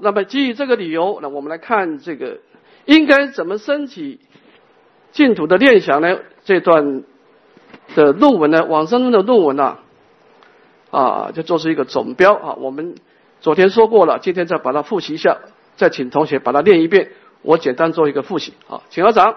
那么基于这个理由，那我们来看这个应该怎么升起净土的念想呢？这段的论文呢，往生论的论文呢，啊，就做出一个总标啊。我们昨天说过了，今天再把它复习一下，再请同学把它念一遍。我简单做一个复习啊，请校长。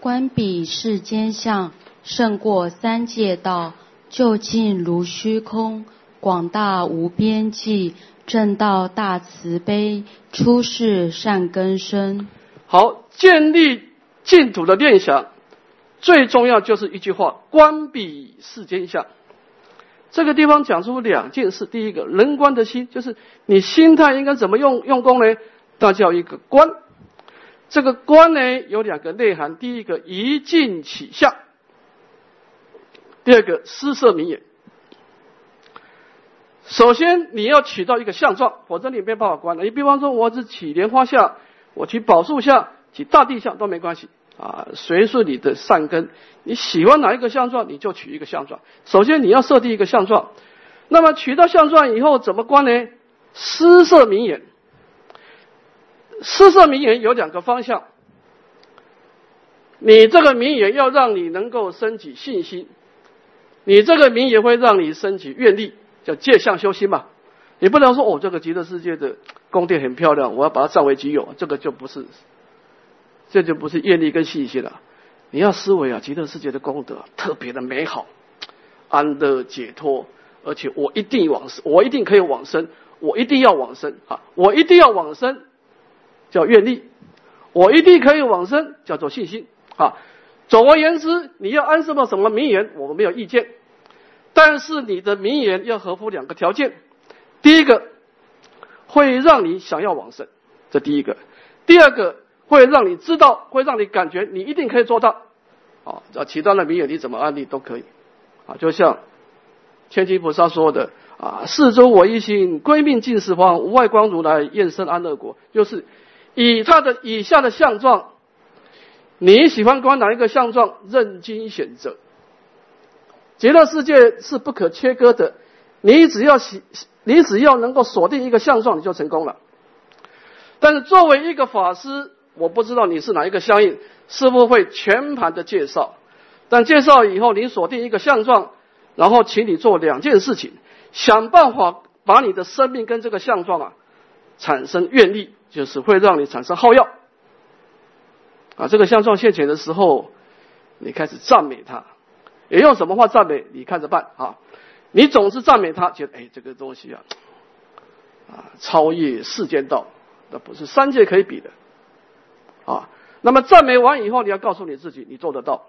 观彼世间相，胜过三界道，究竟如虚空。广大无边际，正道大慈悲，出世善根生。好，建立净土的念想，最重要就是一句话：观彼世间相。这个地方讲出两件事，第一个人观的心，就是你心态应该怎么用用功呢？那叫一个观。这个观呢有两个内涵，第一个一境起相，第二个施设明眼。首先，你要起到一个相状，否则你没办法观了。你比方说，我只起莲花相，我起宝树相，起大地相都没关系啊，随顺你的善根。你喜欢哪一个相状，你就取一个相状。首先，你要设定一个相状。那么取到相状以后，怎么观呢？施设明眼。施设明眼有两个方向。你这个名言要让你能够升起信心，你这个名言会让你升起愿力。叫借相修心嘛，你不能说哦，这个极乐世界的宫殿很漂亮，我要把它占为己有，这个就不是，这就不是愿力跟信心了。你要思维啊，极乐世界的功德特别的美好，安乐解脱，而且我一定往生，我一定可以往生，我一定要往生啊，我一定要往生，叫愿力，我一定可以往生，叫做信心啊。总而言之，你要安什么什么名言，我们没有意见。但是你的名言要合乎两个条件，第一个会让你想要往生，这第一个；第二个会让你知道，会让你感觉你一定可以做到。啊，这其他的名言你怎么安利都可以。啊，就像千金菩萨说的啊，世周我一心，归命尽四方，无外光如来，愿生安乐国。就是以他的以下的相状，你喜欢观哪一个相状，任君选择。极乐世界是不可切割的，你只要喜，你只要能够锁定一个相状，你就成功了。但是作为一个法师，我不知道你是哪一个相应，师傅会全盘的介绍。但介绍以后，你锁定一个相状，然后请你做两件事情，想办法把你的生命跟这个相状啊产生愿力，就是会让你产生好药。啊，这个相状现前的时候，你开始赞美他。也用什么话赞美？你看着办啊！你总是赞美他，觉得哎，这个东西啊，啊，超越世间道，那不是三界可以比的啊。那么赞美完以后，你要告诉你自己，你做得到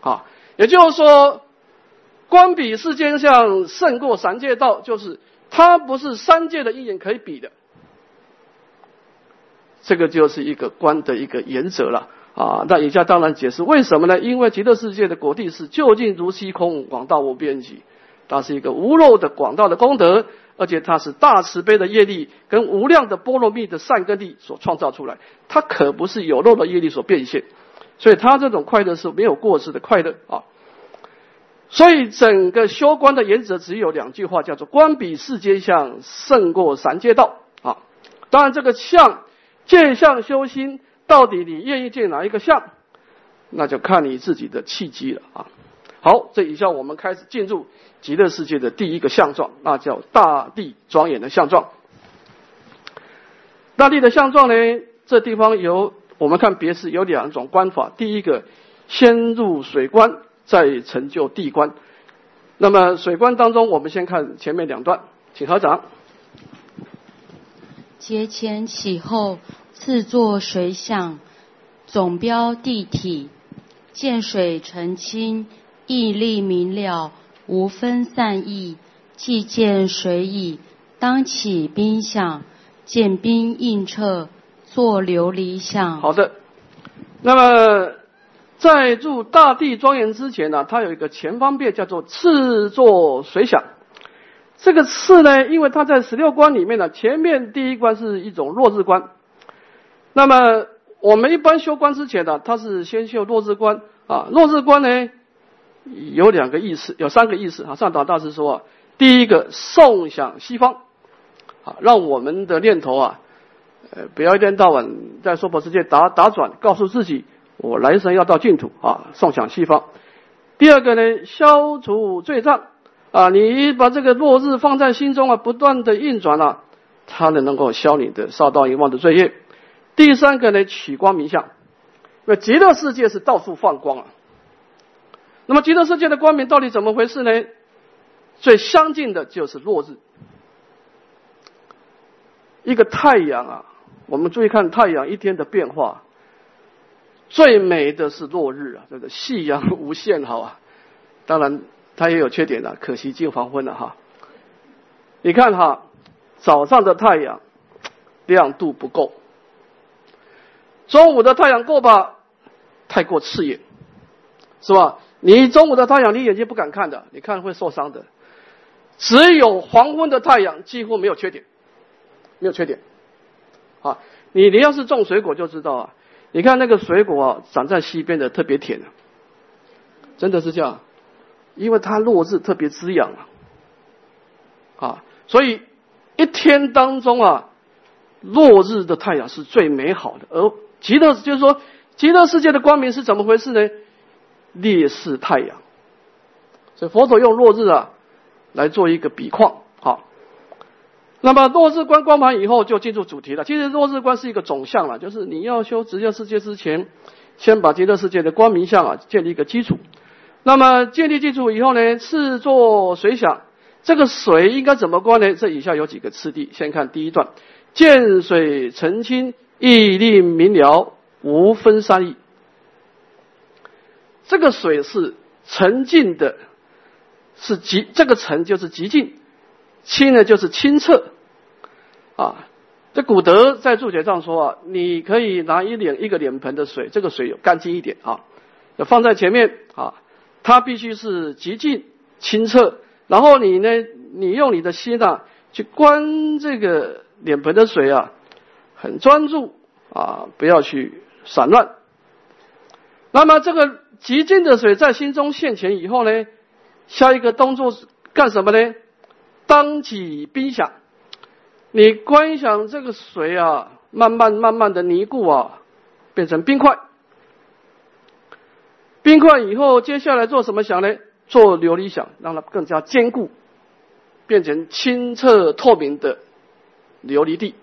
啊。也就是说，观比世间相胜过三界道，就是它不是三界的一眼可以比的。这个就是一个观的一个原则了。啊，那以下当然解释为什么呢？因为极乐世界的果地是究竟如虚空，广大无边际，它是一个无漏的广大的功德，而且它是大慈悲的业力跟无量的波罗蜜的善根力所创造出来，它可不是有漏的业力所变现，所以它这种快乐是没有过失的快乐啊。所以整个修观的原则只有两句话，叫做观比世间相胜过三界道啊。当然这个相见相修心。到底你愿意见哪一个相，那就看你自己的契机了啊。好，这以下我们开始进入极乐世界的第一个相状，那叫大地庄严的相状。大地的相状呢，这地方有我们看别是有两种观法，第一个先入水观，再成就地观。那么水观当中，我们先看前面两段，请合掌。节前起后。自作水想，总标地体，见水澄清，意力明了，无分散意。既见水矣，当起冰响，见冰映彻，作琉璃响。好的，那么在入大地庄严之前呢，它有一个前方便叫做次作水想。这个次呢，因为它在十六关里面呢，前面第一关是一种落日关。那么我们一般修关之前呢，他是先修落日关啊。落日关呢有两个意思，有三个意思啊。上导大师说，第一个送想西方，啊，让我们的念头啊，呃，不要一天到晚在娑婆世界打打转，告诉自己我来生要到净土啊，送想西方。第二个呢，消除罪障啊，你把这个落日放在心中啊，不断的运转啊，它呢能够消你的烧到遗忘的罪业。第三个呢，取光明相，那极乐世界是到处放光啊。那么极乐世界的光明到底怎么回事呢？最相近的就是落日，一个太阳啊，我们注意看太阳一天的变化，最美的是落日啊，这个夕阳无限好啊，当然它也有缺点的，可惜近黄昏了哈。你看哈，早上的太阳亮度不够，中午的太阳够吧？太过刺眼，是吧？你中午的太阳，你眼睛不敢看的，你看会受伤的。只有黄昏的太阳几乎没有缺点，没有缺点。啊，你你要是种水果就知道啊，你看那个水果啊，长在西边的特别甜，真的是这样，因为它落日特别滋养啊。啊，所以一天当中啊，落日的太阳是最美好的。而极乐就是说，极乐世界的光明是怎么回事呢？烈士太阳，所以佛陀用落日啊。来做一个比况，好。那么落日观光盘以后，就进入主题了。其实落日观是一个总相了，就是你要修直接世界之前，先把极乐世界的光明相啊建立一个基础。那么建立基础以后呢，次作水想，这个水应该怎么观呢？这以下有几个次第，先看第一段：见水澄清，意令明了，无分三义。这个水是沉静的。是极这个澄就是极静，清呢就是清澈，啊，这古德在注解上说啊，你可以拿一脸一个脸盆的水，这个水有干净一点啊，放在前面啊，它必须是极净清澈，然后你呢，你用你的心啊去观这个脸盆的水啊，很专注啊，不要去散乱。那么这个极净的水在心中现前以后呢？下一个动作是干什么呢？当起冰想，你观想这个水啊，慢慢慢慢的凝固啊，变成冰块。冰块以后，接下来做什么想呢？做琉璃想，让它更加坚固，变成清澈透明的琉璃地。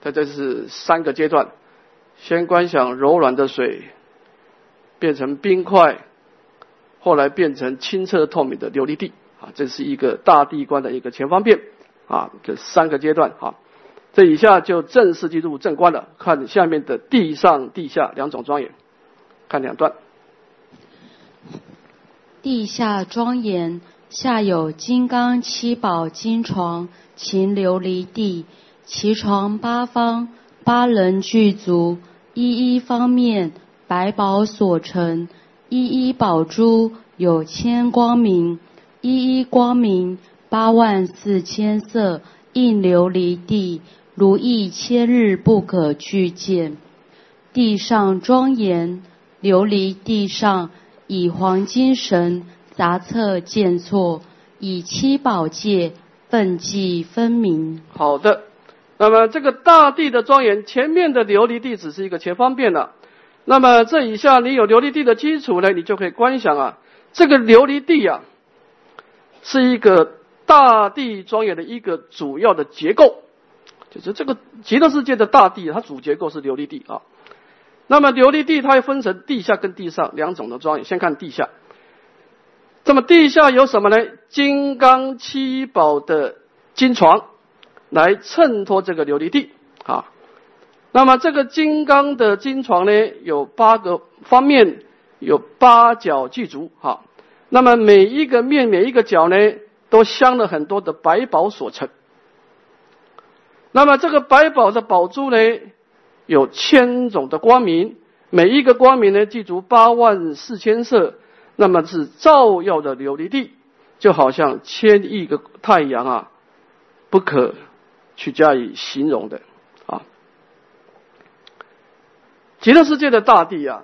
它这是三个阶段：先观想柔软的水，变成冰块。后来变成清澈透明的琉璃地啊，这是一个大地观的一个前方便啊，这三个阶段啊，这以下就正式进入正观了。看下面的地上地下两种庄严，看两段。地下庄严，下有金刚七宝金床，秦琉璃地，其床八方，八人具足，一一方面百宝所成。一一宝珠有千光明，一一光明八万四千色，应琉璃地，如意千日不可具见。地上庄严，琉璃地上以黄金绳杂册建错，以七宝界分际分明。好的，那么这个大地的庄严，前面的琉璃地只是一个前方便了。那么这以下你有琉璃地的基础呢，你就可以观想啊，这个琉璃地啊，是一个大地庄严的一个主要的结构，就是这个极乐世界的大地，它主结构是琉璃地啊。那么琉璃地它又分成地下跟地上两种的庄严，先看地下。那么地下有什么呢？金刚七宝的金床来衬托这个琉璃地啊。那么这个金刚的金床呢，有八个方面，有八角具足，哈。那么每一个面、每一个角呢，都镶了很多的百宝所成。那么这个百宝的宝珠呢，有千种的光明，每一个光明呢，具足八万四千色，那么是照耀的琉璃地，就好像千亿个太阳啊，不可去加以形容的啊。极乐世界的大地啊，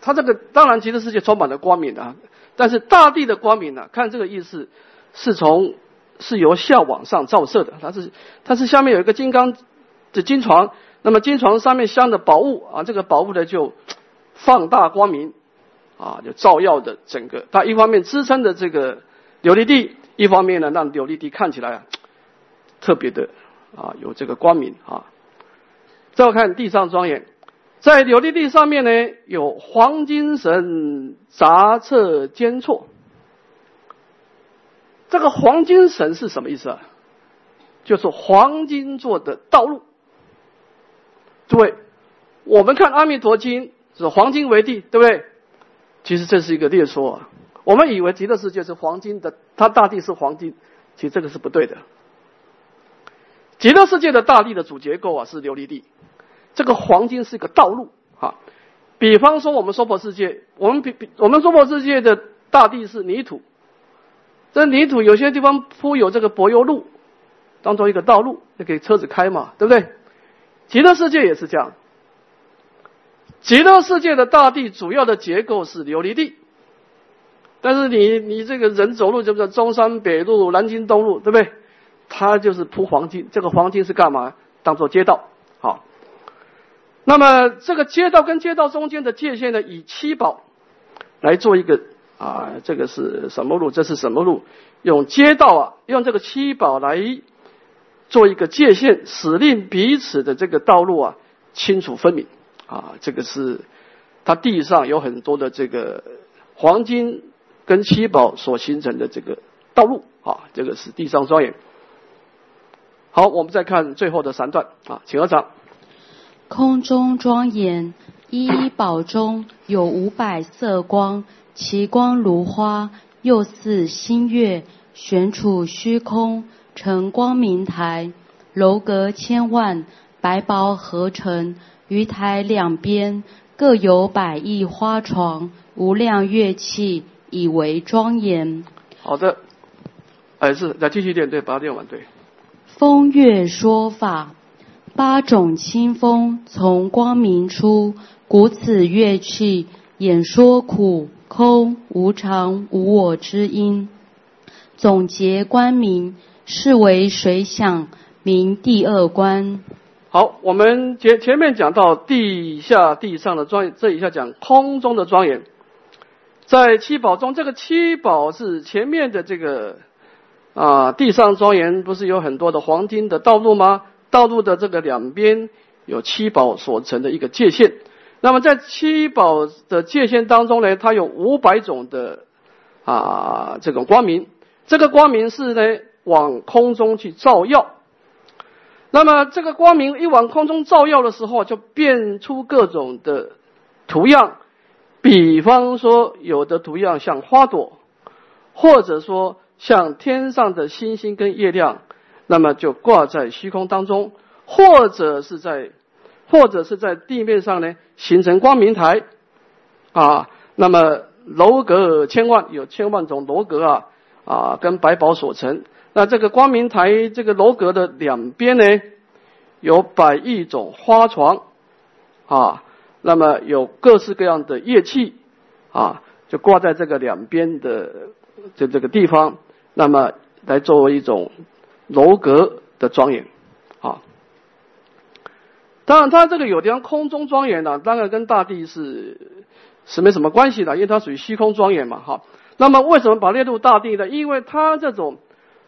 它这个当然极乐世界充满了光明啊，但是大地的光明呢，看这个意思，是从是由下往上照射的，它是它是下面有一个金刚的金床，那么金床上面镶的宝物啊，这个宝物呢就放大光明啊，就照耀的整个，它一方面支撑着这个琉璃地，一方面呢让琉璃地看起来特别的啊有这个光明啊。再看地上庄严。在琉璃地上面呢，有黄金绳杂色间错。这个黄金绳是什么意思啊？就是黄金做的道路。诸位，我们看《阿弥陀经》是黄金为地，对不对？其实这是一个列说啊。我们以为极乐世界是黄金的，它大地是黄金，其实这个是不对的。极乐世界的大地的主结构啊是琉璃地。这个黄金是一个道路啊，比方说我们娑婆世界，我们比比我们娑婆世界的大地是泥土，这泥土有些地方铺有这个柏油路，当做一个道路，就给车子开嘛，对不对？极乐世界也是这样，极乐世界的大地主要的结构是琉璃地，但是你你这个人走路，就是中山北路、南京东路，对不对？它就是铺黄金，这个黄金是干嘛？当做街道，好。那么这个街道跟街道中间的界限呢，以七宝来做一个啊，这个是什么路？这是什么路？用街道啊，用这个七宝来做一个界限，使令彼此的这个道路啊清楚分明啊。这个是它地上有很多的这个黄金跟七宝所形成的这个道路啊。这个是地上庄严。好，我们再看最后的三段啊，请合掌。空中庄严，一一宝中有五百色光，其光如花，又似新月，悬处虚空，成光明台，楼阁千万，白宝合成，于台两边各有百亿花床，无量乐器，以为庄严。好的，哎是，再继续念，对，把它念完，对。风月说法。八种清风从光明出，鼓此乐器演说苦空无常无我之音。总结光明，是为水想名第二关。好，我们前前面讲到地下地上的庄严，这一下讲空中的庄严。在七宝中，这个七宝是前面的这个啊，地上庄严不是有很多的黄金的道路吗？道路的这个两边有七宝所成的一个界限，那么在七宝的界限当中呢，它有五百种的啊这种光明，这个光明是呢往空中去照耀，那么这个光明一往空中照耀的时候，就变出各种的图样，比方说有的图样像花朵，或者说像天上的星星跟月亮。那么就挂在虚空当中，或者是在，或者是在地面上呢，形成光明台，啊，那么楼阁千万，有千万种楼阁啊，啊，跟百宝所成。那这个光明台这个楼阁的两边呢，有百亿种花床，啊，那么有各式各样的乐器，啊，就挂在这个两边的这这个地方，那么来作为一种。楼阁的庄严，啊，当然它这个有地方空中庄严呢，当然跟大地是是没什么关系的，因为它属于虚空庄严嘛，哈。那么为什么把列入大地呢？因为它这种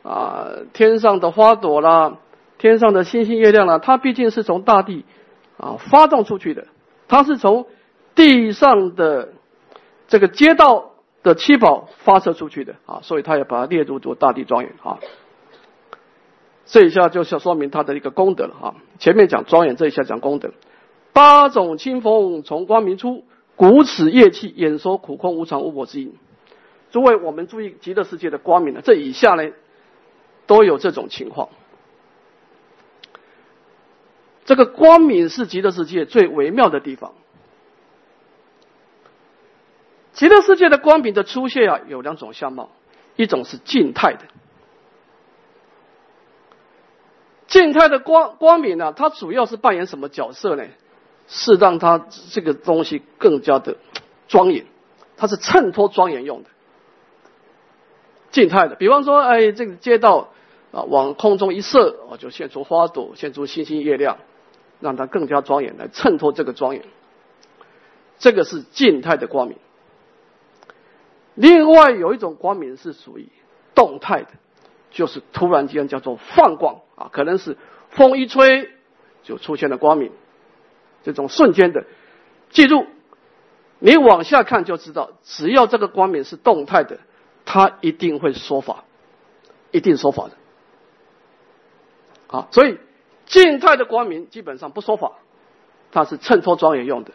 啊天上的花朵啦，天上的星星月亮啦，它毕竟是从大地啊发动出去的，它是从地上的这个街道的七宝发射出去的啊，所以它也把它列入做大地庄严啊。这一下就是说明他的一个功德了啊！前面讲庄严，这一下讲功德。八种清风从光明出，鼓此业气演说苦空无常无我之音。诸位，我们注意极乐世界的光明了，这以下呢都有这种情况。这个光明是极乐世界最微妙的地方。极乐世界的光明的出现啊，有两种相貌，一种是静态的。静态的光光明呢，它主要是扮演什么角色呢？是让它这个东西更加的庄严，它是衬托庄严用的。静态的。比方说，哎，这个街道啊，往空中一射，哦，就现出花朵，现出星星月亮，让它更加庄严，来衬托这个庄严。这个是静态的光明。另外有一种光明是属于动态的，就是突然间叫做放光啊，可能是风一吹就出现了光明，这种瞬间的。记住，你往下看就知道，只要这个光明是动态的，它一定会说法，一定说法的。好，所以静态的光明基本上不说法，它是衬托庄严用的，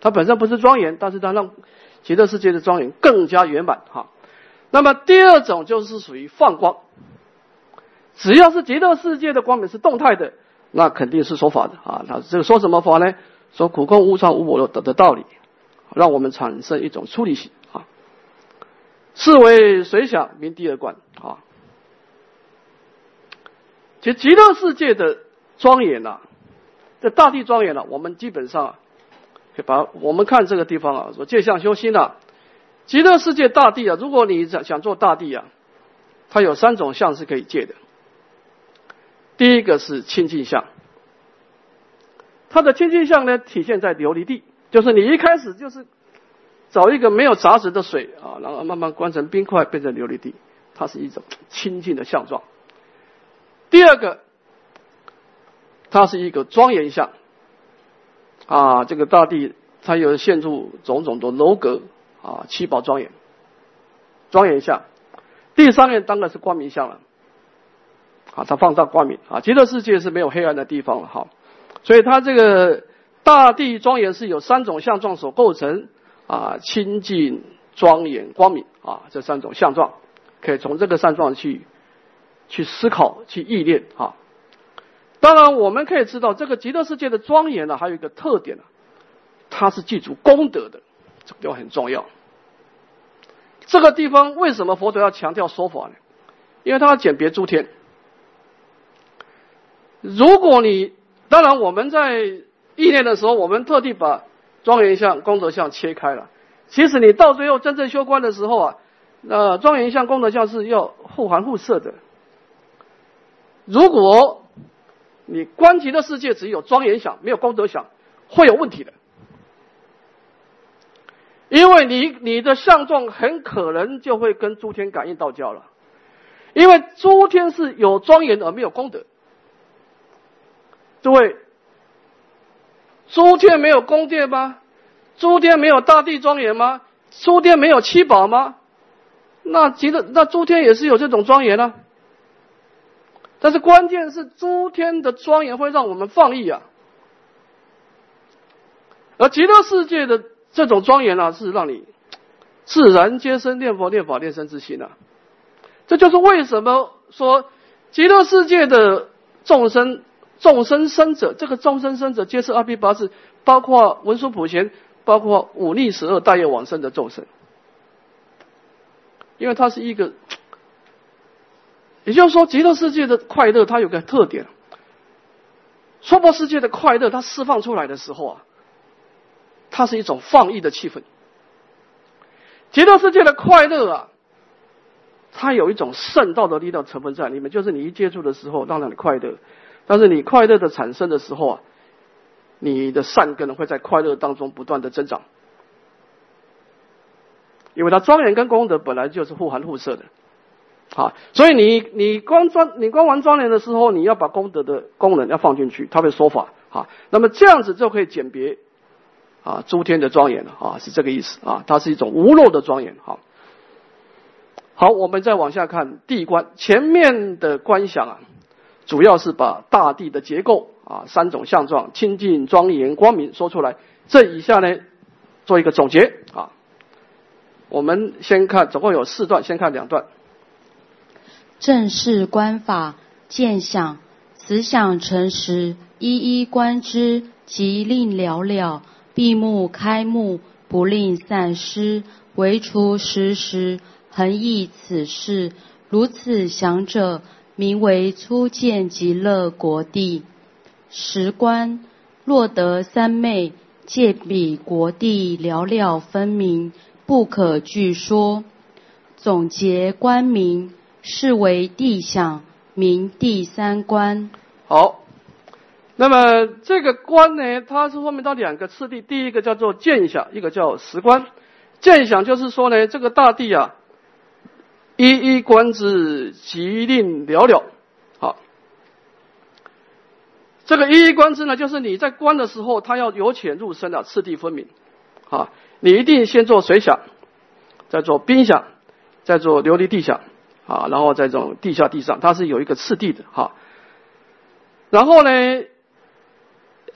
它本身不是庄严，但是它让。极乐世界的庄严更加圆满哈。那么第二种就是属于放光，只要是极乐世界的光明是动态的，那肯定是说法的啊。那这个说什么法呢？说苦空无常无我的的道理，让我们产生一种出离心。是为水想名第二观啊。其实极乐世界的庄严呐，这大地庄严呢，我们基本上可以。把我们看这个地方啊，说借相修心啊，极乐世界大地啊，如果你想想做大地啊，它有三种相是可以借的。第一个是清净相，它的清净相呢体现在琉璃地，就是你一开始就是找一个没有杂质的水啊，然后慢慢关成冰块变成琉璃地，它是一种清净的相状。第二个，它是一个庄严相。啊，这个大地它有现出种种的楼阁啊，七宝庄严，庄严相。第三面当然是光明相了，啊，它放大光明啊，极乐世界是没有黑暗的地方了哈。所以它这个大地庄严是有三种相状所构成啊，清净、庄严、光明啊，这三种相状，可以从这个三状去去思考、去意念啊。当然，我们可以知道，这个极乐世界的庄严呢，还有一个特点呢，它是记住功德的，这个就很重要。这个地方为什么佛陀要强调说法呢？因为他要鉴别诸天。如果你当然我们在意念的时候，我们特地把庄严相、功德相切开了。其实你到最后真正修观的时候啊，那庄严相、功德相是要互含互摄的。如果你观极的世界只有庄严想，没有功德想，会有问题的。因为你你的相状很可能就会跟诸天感应道交了，因为诸天是有庄严而没有功德。诸位，诸天没有宫殿吗？诸天没有大地庄严吗？诸天没有七宝吗？那极乐那诸天也是有这种庄严啊。但是关键是诸天的庄严会让我们放逸啊，而极乐世界的这种庄严啊，是让你自然皆生念佛念法念身之心啊。这就是为什么说极乐世界的众生众生生者，这个众生生者皆是阿毗跋致，包括文殊普贤，包括五逆十二大业往生的众生，因为它是一个。也就是说，极乐世界的快乐它有个特点，娑婆世界的快乐它释放出来的时候啊，它是一种放逸的气氛。极乐世界的快乐啊，它有一种圣道的力量成分在里面，就是你一接触的时候，让让你快乐，但是你快乐的产生的时候啊，你的善根会在快乐当中不断的增长，因为它庄严跟功德本来就是互含互摄的。啊，所以你你光庄你光玩庄严的时候，你要把功德的功能要放进去，它会说法。啊，那么这样子就可以鉴别啊诸天的庄严了啊，是这个意思啊，它是一种无漏的庄严。好，好，我们再往下看地观，前面的观想啊，主要是把大地的结构啊三种相状清净、庄严、光明说出来。这以下呢做一个总结啊，我们先看总共有四段，先看两段。正是观法见想，此想成实，一一观之，即令了了。闭目开目，不令散失，唯除时时，恒忆此事。如此想者，名为初见极乐国地。时观若得三昧，借彼国地了了分明，不可具说。总结观名，是为地想，名第三观。好，那么这个观呢，它是后面到两个次第，第一个叫做见想，一个叫实观。见想就是说呢，这个大地啊，一一观之，吉令寥寥。好，这个一一观之呢，就是你在观的时候，它要由浅入深的次第分明。啊，你一定先做水想，再做冰想，再做琉璃地想，啊，然后再做地下地上，它是有一个次第的哈。然后呢，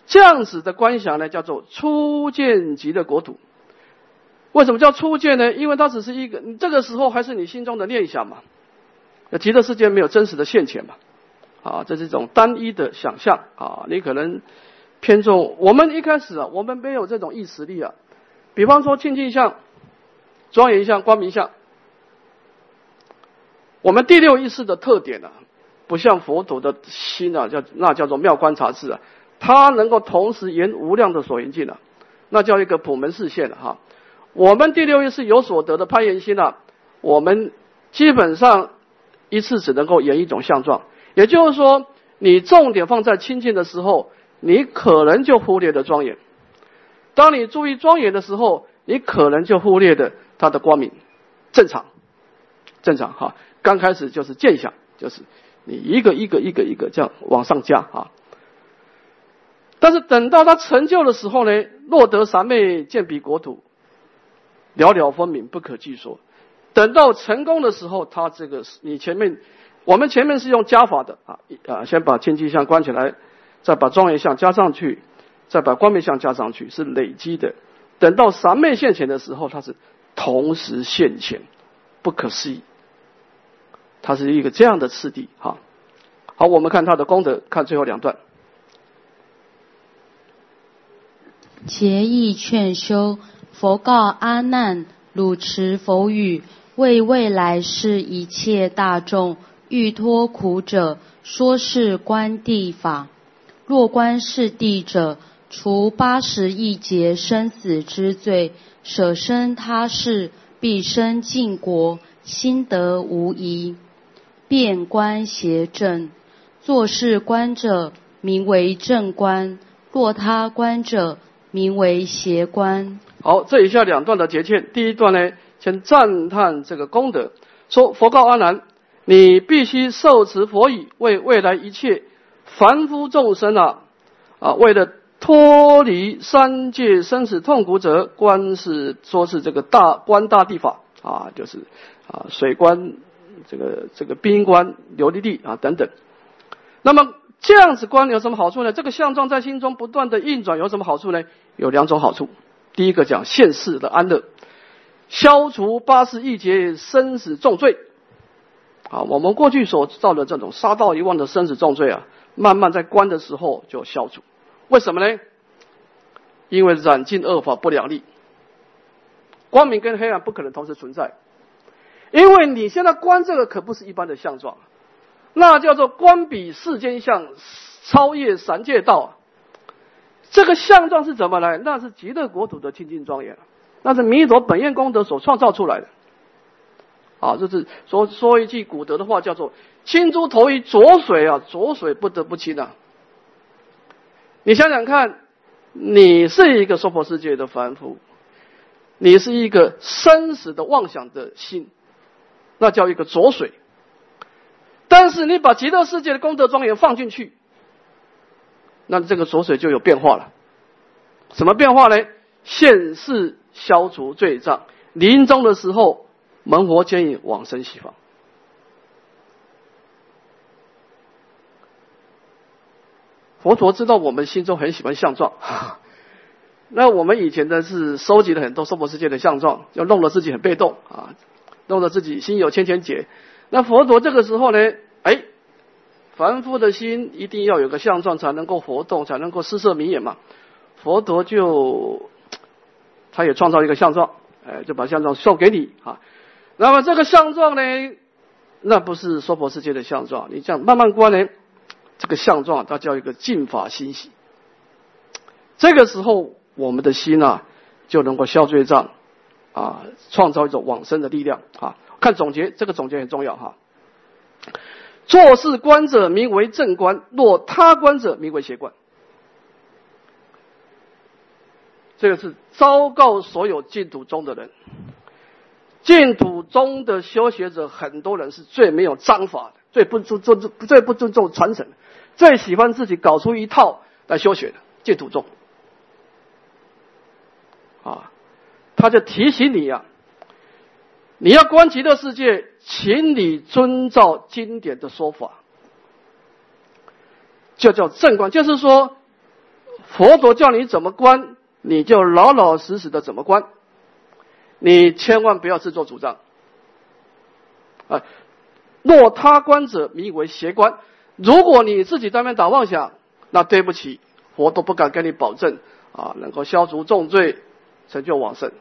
这样子的观想呢，叫做初见级的国土。为什么叫初见呢？因为它只是一个，你这个时候还是你心中的念想嘛。那极乐世界没有真实的现前嘛，啊，这是一种单一的想象啊。你可能偏重我们一开始啊，我们没有这种意识力啊。比方说清净相、庄严相、光明相，我们第六意识的特点呢，不像佛陀的心啊，叫那叫做妙观察智啊，它能够同时言无量的所缘境啊，那叫一个普门视现了哈。我们第六意识有所得的攀岩心啊，我们基本上一次只能够演一种相状，也就是说，你重点放在清净的时候，你可能就忽略了庄严。当你注意庄严的时候，你可能就忽略的它的光明，正常，正常哈。刚开始就是见相，就是你一个一个一个一个这样往上加啊。但是等到他成就的时候呢，落得三昧见彼国土，寥寥分明，不可计数。等到成功的时候，他这个你前面，我们前面是用加法的啊啊，先把天机相关起来，再把庄严相加上去。再把光明相加上去是累积的，等到三昧现前的时候，它是同时现前，不可思议。它是一个这样的次第，哈。好，我们看他的功德，看最后两段。结义劝修，佛告阿难：汝持佛语，为未来世一切大众欲脱苦者，说是观地法。若观是地者，除八十亿劫生死之罪，舍身他世，必生净国，心得无疑。变观邪正，作是观者，名为正观；若他观者，名为邪观。好，这以下两段的节劝，第一段呢，先赞叹这个功德，说佛告阿难：你必须受持佛语，为未来一切凡夫众生啊啊，为了。脱离三界生死痛苦者，观是说是这个大观大地法啊，就是啊水观这个这个冰观琉璃地啊等等。那么这样子观有什么好处呢？这个相状在心中不断的运转有什么好处呢？有两种好处。第一个讲现世的安乐，消除八十一劫生死重罪。啊，我们过去所造的这种杀盗一忘的生死重罪啊，慢慢在关的时候就消除。为什么呢？因为染尽恶法不两立，光明跟黑暗不可能同时存在。因为你现在观这个可不是一般的相状，那叫做观比世间相，超越三界道。这个相状是怎么来？那是极乐国土的清净庄严，那是弥陀本愿功德所创造出来的。啊，这是说说一句古德的话，叫做“清珠投于浊水啊，浊水不得不清啊。”你想想看，你是一个娑婆世界的凡夫，你是一个生死的妄想的心，那叫一个浊水。但是你把极乐世界的功德庄严放进去，那这个浊水就有变化了。什么变化呢？现世消除罪障，临终的时候门佛牵引往生西方。佛陀知道我们心中很喜欢相状，那我们以前呢是收集了很多娑婆世界的相状，就弄得自己很被动啊，弄得自己心有千千结。那佛陀这个时候呢，哎，凡夫的心一定要有个相状才能够活动，才能够施设明眼嘛。佛陀就他也创造一个相状，哎，就把相状送给你啊。那么这个相状呢，那不是娑婆世界的相状，你这样慢慢观呢。这个相状，它叫一个净法欣喜。这个时候，我们的心啊，就能够消罪障，啊，创造一种往生的力量啊。看。看总结，这个总结很重要哈。做事观者名为正观，若他观者名为邪观。这个是昭告所有净土中的人。净土中的修学者，很多人是最没有章法的，最不尊尊最不尊重传承，最喜欢自己搞出一套来修学的净土中。啊，他就提醒你呀，你要观极乐世界，请你遵照经典的说法，就叫正观，就是说，佛陀叫你怎么观。你就老老实实的怎么观，你千万不要自作主张。啊，若他观者名为邪观。如果你自己在那打妄想，那对不起，佛都不敢跟你保证啊，能够消除重罪，成就往生。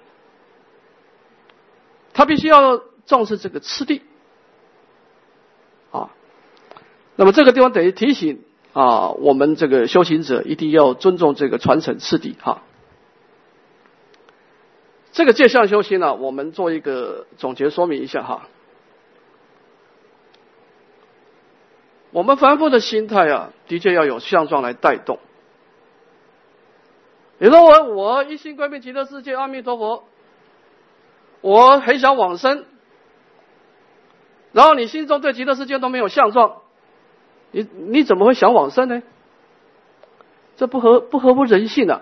他必须要重视这个次第。啊，那么这个地方等于提醒啊，我们这个修行者一定要尊重这个传承次第哈。这个界相修行呢，我们做一个总结说明一下哈。我们凡夫的心态啊，的确要有相状来带动。你说我我一心归命极乐世界，阿弥陀佛，我很想往生，然后你心中对极乐世界都没有相状，你你怎么会想往生呢？这不合不合乎人性啊！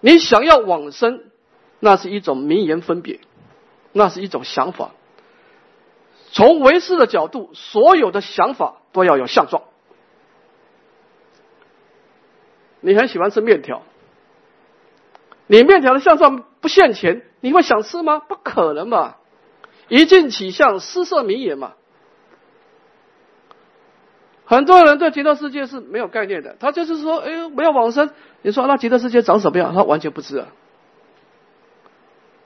你想要往生，那是一种名言分别，那是一种想法。从唯识的角度，所有的想法都要有相状。你很喜欢吃面条，你面条的相状不现钱，你会想吃吗？不可能嘛！一境起相，失色名言嘛。很多人对极乐世界是没有概念的，他就是说，哎呦，没有往生。你说那极乐世界长什么样？他完全不知啊，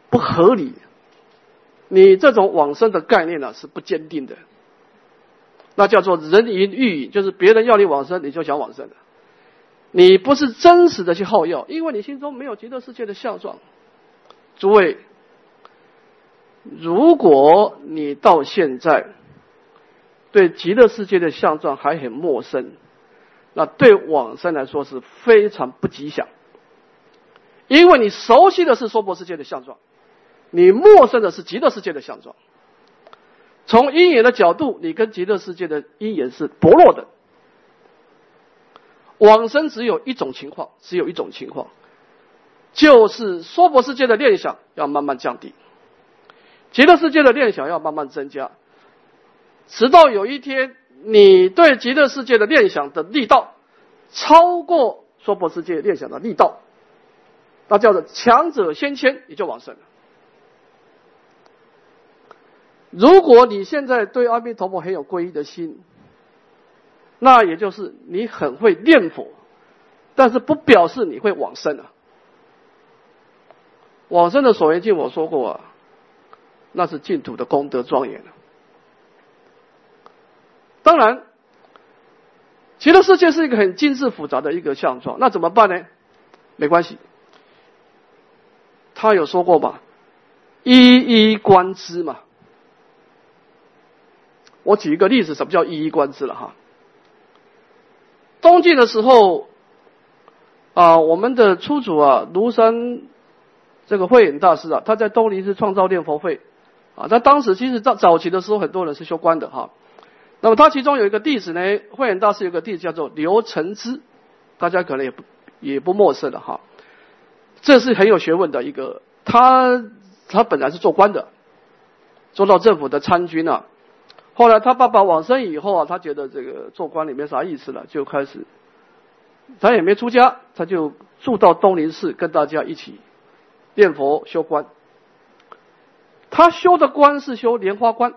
不合理。你这种往生的概念呢，是不坚定的。那叫做人云亦云，就是别人要你往生，你就想往生的。你不是真实的去好要，因为你心中没有极乐世界的相状。诸位，如果你到现在，对极乐世界的相状还很陌生，那对往生来说是非常不吉祥，因为你熟悉的是娑婆世界的相状，你陌生的是极乐世界的相状。从因缘的角度，你跟极乐世界的因缘是薄弱的。往生只有一种情况，只有一种情况，就是娑婆世界的念想要慢慢降低，极乐世界的念想要慢慢增加。直到有一天，你对极乐世界的念想的力道超过娑婆世界念想的力道，那叫做强者先迁，你就往生了。如果你现在对阿弥陀佛很有皈依的心，那也就是你很会念佛，但是不表示你会往生啊。往生的所缘境，我说过啊，那是净土的功德庄严当然，极乐世界是一个很精致复杂的一个相状，那怎么办呢？没关系，他有说过吧，一一观之嘛。我举一个例子，什么叫一一观之了哈？东晋的时候，啊，我们的初祖啊，庐山这个慧远大师啊，他在东林寺创造念佛会，啊，他当时其实早早期的时候，很多人是修观的哈。那么他其中有一个弟子呢，慧远大师有个弟子叫做刘承之，大家可能也不也不陌生的哈。这是很有学问的一个，他他本来是做官的，做到政府的参军啊。后来他爸爸往生以后啊，他觉得这个做官里没啥意思了，就开始他也没出家，他就住到东林寺跟大家一起念佛修观。他修的观是修莲花观。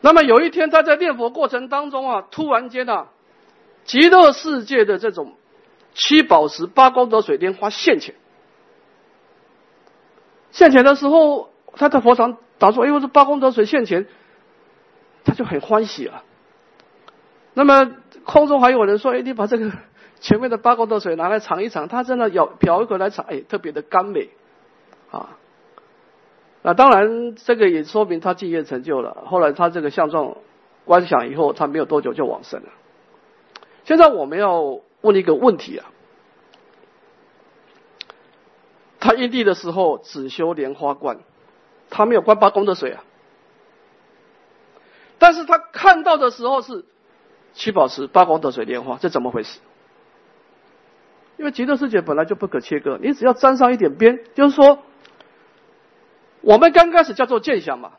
那么有一天，他在念佛过程当中啊，突然间啊，极乐世界的这种七宝石、八功德水、莲花现前。现前的时候，他在佛堂打坐：“哎呦，这八功德水现前，他就很欢喜啊。”那么空中还有人说：“哎，你把这个前面的八功德水拿来尝一尝。”他真的舀瓢一口来尝，哎，特别的甘美啊。那当然，这个也说明他敬业成就了。后来他这个相状观想以后，他没有多久就往生了。现在我们要问一个问题啊，他因地的时候只修莲花观，他没有观八功德水啊。但是他看到的时候是七宝池、八功德水、莲花，这怎么回事？因为极乐世界本来就不可切割，你只要沾上一点边，就是说。我们刚开始叫做见想嘛，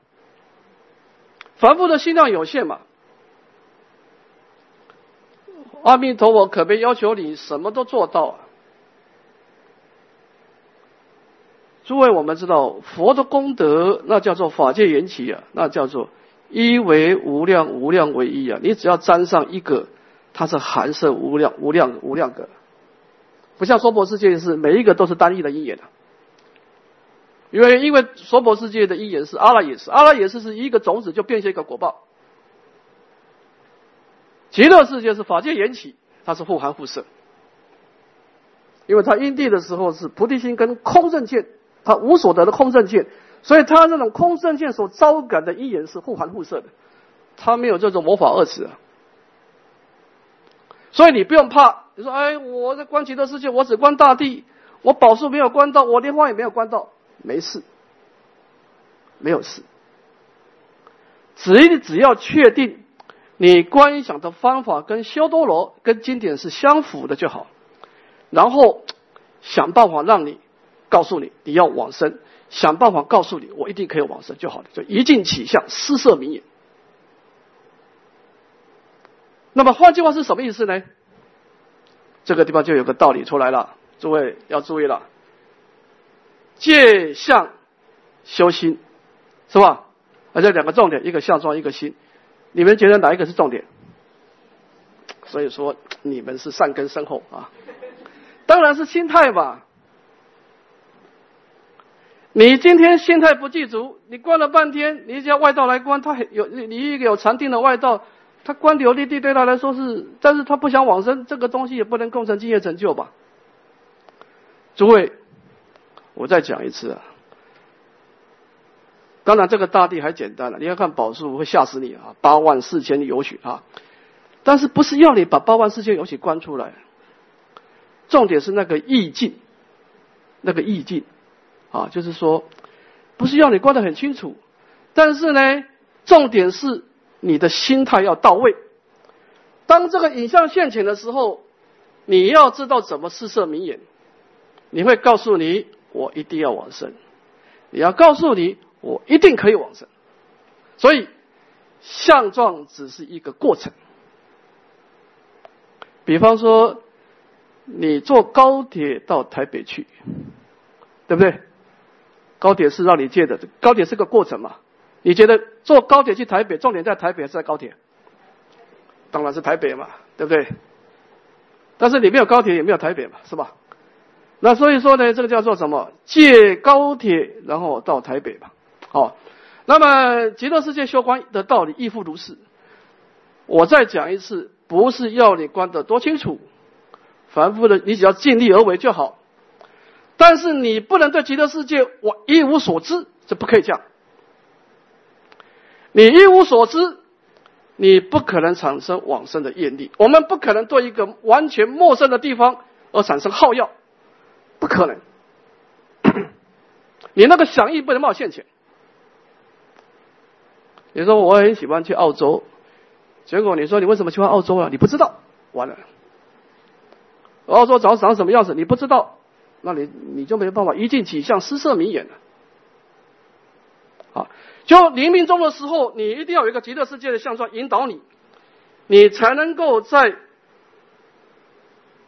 凡夫的心量有限嘛。阿弥陀佛，可别要求你什么都做到啊！诸位，我们知道佛的功德，那叫做法界缘起啊，那叫做一为无量，无量为一啊。你只要沾上一个，它是含摄无量、无量、无量个，不像娑婆世界是每一个都是单一的因缘的。因为因为娑婆世界的因缘是阿拉也是阿拉也是是一个种子就变现一个果报，极乐世界是法界缘起，它是互含互摄，因为它因地的时候是菩提心跟空正见，它无所得的空正见，所以它这种空正见所招感的因缘是互含互摄的，它没有这种魔法二词啊，所以你不用怕，你说哎，我在观极乐世界，我只观大地，我宝树没有观到，我莲花也没有观到。没事，没有事。只你只要确定你观想的方法跟修多罗跟经典是相符的就好，然后想办法让你告诉你你要往生，想办法告诉你我一定可以往生就好了，就一境起相，施设名言。那么换句话是什么意思呢？这个地方就有个道理出来了，诸位要注意了。借相修心，是吧？而且两个重点，一个相状，一个心。你们觉得哪一个是重点？所以说你们是善根深厚啊，当然是心态吧。你今天心态不具足，你观了半天，你只要外道来观，他有你一个有禅定的外道，他观流利地对他来说是，但是他不想往生，这个东西也不能构成敬业成就吧？诸位。我再讲一次啊！当然，这个大地还简单了。你要看宝树会吓死你啊！八万四千有许啊！但是不是要你把八万四千有许关出来？重点是那个意境，那个意境啊，就是说，不是要你关得很清楚，但是呢，重点是你的心态要到位。当这个影像现前的时候，你要知道怎么施设名言，你会告诉你。我一定要往生，你要告诉你，我一定可以往生。所以相状只是一个过程。比方说，你坐高铁到台北去，对不对？高铁是让你借的，高铁是个过程嘛？你觉得坐高铁去台北，重点在台北还是在高铁？当然是台北嘛，对不对？但是你没有高铁，也没有台北嘛，是吧？那所以说呢，这个叫做什么？借高铁，然后到台北吧。好，那么极乐世界修观的道理亦复如是。我再讲一次，不是要你观得多清楚，凡夫的你只要尽力而为就好。但是你不能对极乐世界我一无所知，这不可以这样。你一无所知，你不可能产生往生的业力。我们不可能对一个完全陌生的地方而产生好药。不可能，你那个想意不能冒现钱。你说我很喜欢去澳洲，结果你说你为什么喜欢澳洲啊？你不知道，完了。澳洲长长什么样子你不知道，那你你就没办法一进起向施设名言了。好，就临命终的时候，你一定要有一个极乐世界的相状引导你，你才能够在。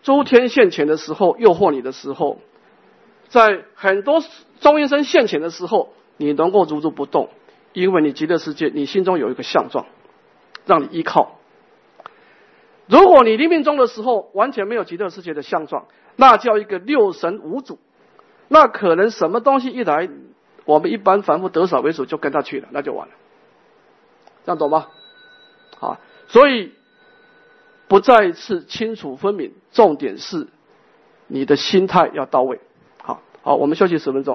诸天现前的时候，诱惑你的时候，在很多中阴身现前的时候，你能够如如不动，因为你极乐世界，你心中有一个相状，让你依靠。如果你临命终的时候完全没有极乐世界的相状，那叫一个六神无主，那可能什么东西一来，我们一般反复得少为主，就跟他去了，那就完了。这样懂吗？啊，所以。不再次清楚分明，重点是你的心态要到位。好好，我们休息十分钟。